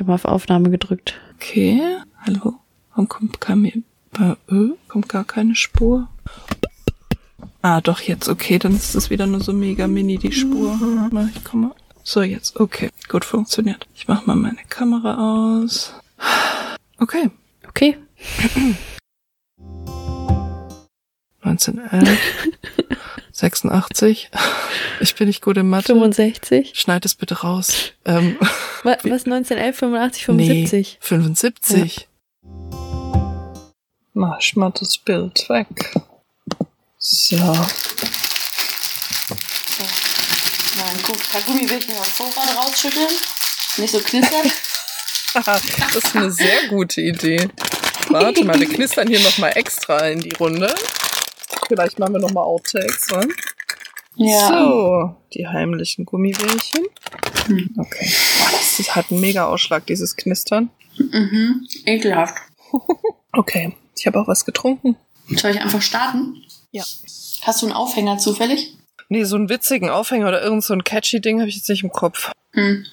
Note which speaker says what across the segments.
Speaker 1: Ich habe auf Aufnahme gedrückt.
Speaker 2: Okay, hallo. Warum kommt, kam mir, bei, kommt gar keine Spur? Ah, doch, jetzt, okay, dann ist es wieder nur so mega mini, die Spur. Mhm. Ich komme. So, jetzt, okay, gut funktioniert. Ich mach mal meine Kamera aus. Okay.
Speaker 1: Okay.
Speaker 2: 1911. 86. Ich bin nicht gut im Mathe.
Speaker 1: 65.
Speaker 2: Schneid es bitte raus. Ähm,
Speaker 1: was, was 1911, 85, 75?
Speaker 2: Nee, 75. Ja. Mach ich mal das Bild weg. So. so.
Speaker 1: Nein, guck, paar Gummibärchen aufs Vorrat rausschütteln. Nicht so knistern.
Speaker 2: das ist eine sehr gute Idee. Warte mal, wir knistern hier nochmal extra in die Runde. Vielleicht machen wir nochmal Outtakes, wa? Ja. So, die heimlichen Gummibärchen. Hm. Okay. Boah, das hat einen mega Ausschlag, dieses Knistern.
Speaker 1: Mhm, ekelhaft.
Speaker 2: okay, ich habe auch was getrunken.
Speaker 1: Soll ich einfach starten?
Speaker 2: Ja.
Speaker 1: Hast du einen Aufhänger zufällig?
Speaker 2: Nee, so einen witzigen Aufhänger oder irgend so ein catchy Ding habe ich jetzt nicht im Kopf.
Speaker 1: Hm.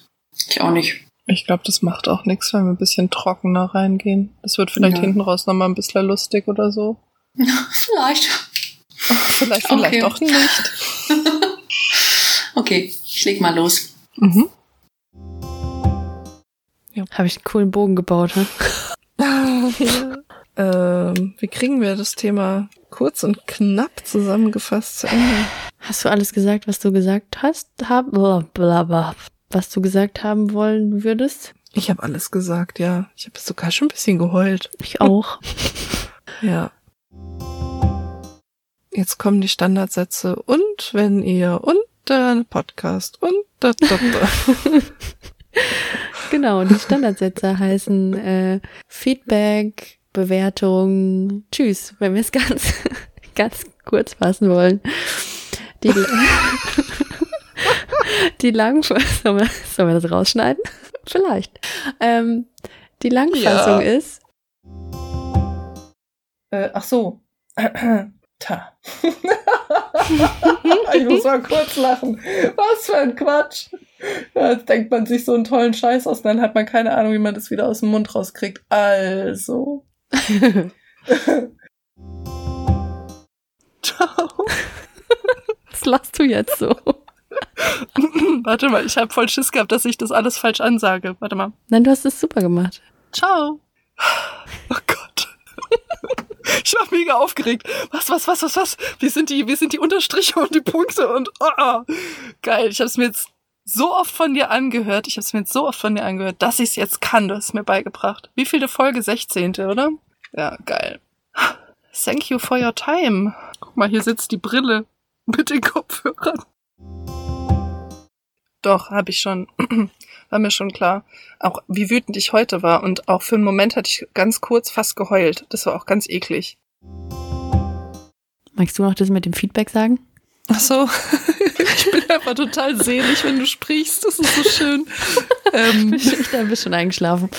Speaker 1: Ich auch nicht.
Speaker 2: Ich glaube, das macht auch nichts, wenn wir ein bisschen trockener reingehen. Das wird vielleicht ja. hinten raus nochmal ein bisschen lustig oder so.
Speaker 1: vielleicht.
Speaker 2: Vielleicht, vielleicht okay. auch nicht.
Speaker 1: okay, ich leg mal los.
Speaker 2: Mhm.
Speaker 1: Ja. Habe ich einen coolen Bogen gebaut, ne?
Speaker 2: ja. ähm, wie kriegen wir das Thema kurz und knapp zusammengefasst zu Ende?
Speaker 1: Hast du alles gesagt, was du gesagt hast? Hab, blablabla was du gesagt haben wollen würdest?
Speaker 2: Ich habe alles gesagt, ja. Ich habe sogar schon ein bisschen geheult.
Speaker 1: Ich auch.
Speaker 2: ja. Jetzt kommen die Standardsätze und wenn ihr und der Podcast und da, da, da.
Speaker 1: genau, die Standardsätze heißen äh, Feedback, Bewertung, Tschüss, wenn wir es ganz, ganz kurz fassen wollen. Die Die Langfassung, sollen wir, sollen wir das rausschneiden? Vielleicht. Ähm, die Langfassung ja. ist.
Speaker 2: Äh, ach so. Ta. ich muss mal kurz lachen. Was für ein Quatsch. Ja, jetzt denkt man sich so einen tollen Scheiß aus, dann hat man keine Ahnung, wie man das wieder aus dem Mund rauskriegt. Also.
Speaker 1: Ciao. Was lachst du jetzt so?
Speaker 2: Warte mal, ich habe voll Schiss gehabt, dass ich das alles falsch ansage. Warte mal.
Speaker 1: Nein, du hast es super gemacht.
Speaker 2: Ciao. Ich war mega aufgeregt. Was, was, was, was, was? Wie sind die, wie sind die Unterstriche und die Punkte und oh, geil. Ich habe es mir jetzt so oft von dir angehört. Ich habe es mir jetzt so oft von dir angehört, dass ich es jetzt kann. Du hast es mir beigebracht. Wie viele Folge? 16. oder? Ja, geil. Thank you for your time. Guck mal, hier sitzt die Brille mit den Kopfhörern. Doch, habe ich schon. war mir schon klar. Auch wie wütend ich heute war. Und auch für einen Moment hatte ich ganz kurz fast geheult. Das war auch ganz eklig.
Speaker 1: Magst du noch das mit dem Feedback sagen?
Speaker 2: Ach so. ich bin einfach total selig, wenn du sprichst. Das ist so schön.
Speaker 1: ähm, ich bin da ein bisschen eingeschlafen.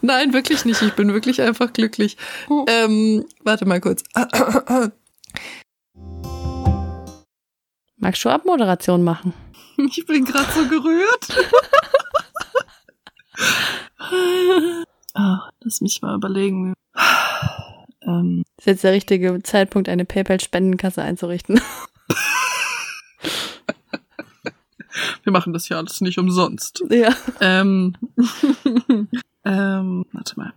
Speaker 2: Nein, wirklich nicht. Ich bin wirklich einfach glücklich. Oh. Ähm, warte mal kurz.
Speaker 1: Magst du Abmoderation machen?
Speaker 2: Ich bin gerade so gerührt. Ach, lass mich mal überlegen.
Speaker 1: Ähm. Ist jetzt der richtige Zeitpunkt, eine PayPal-Spendenkasse einzurichten.
Speaker 2: Wir machen das ja alles nicht umsonst.
Speaker 1: Ja.
Speaker 2: Ähm, ähm, warte mal.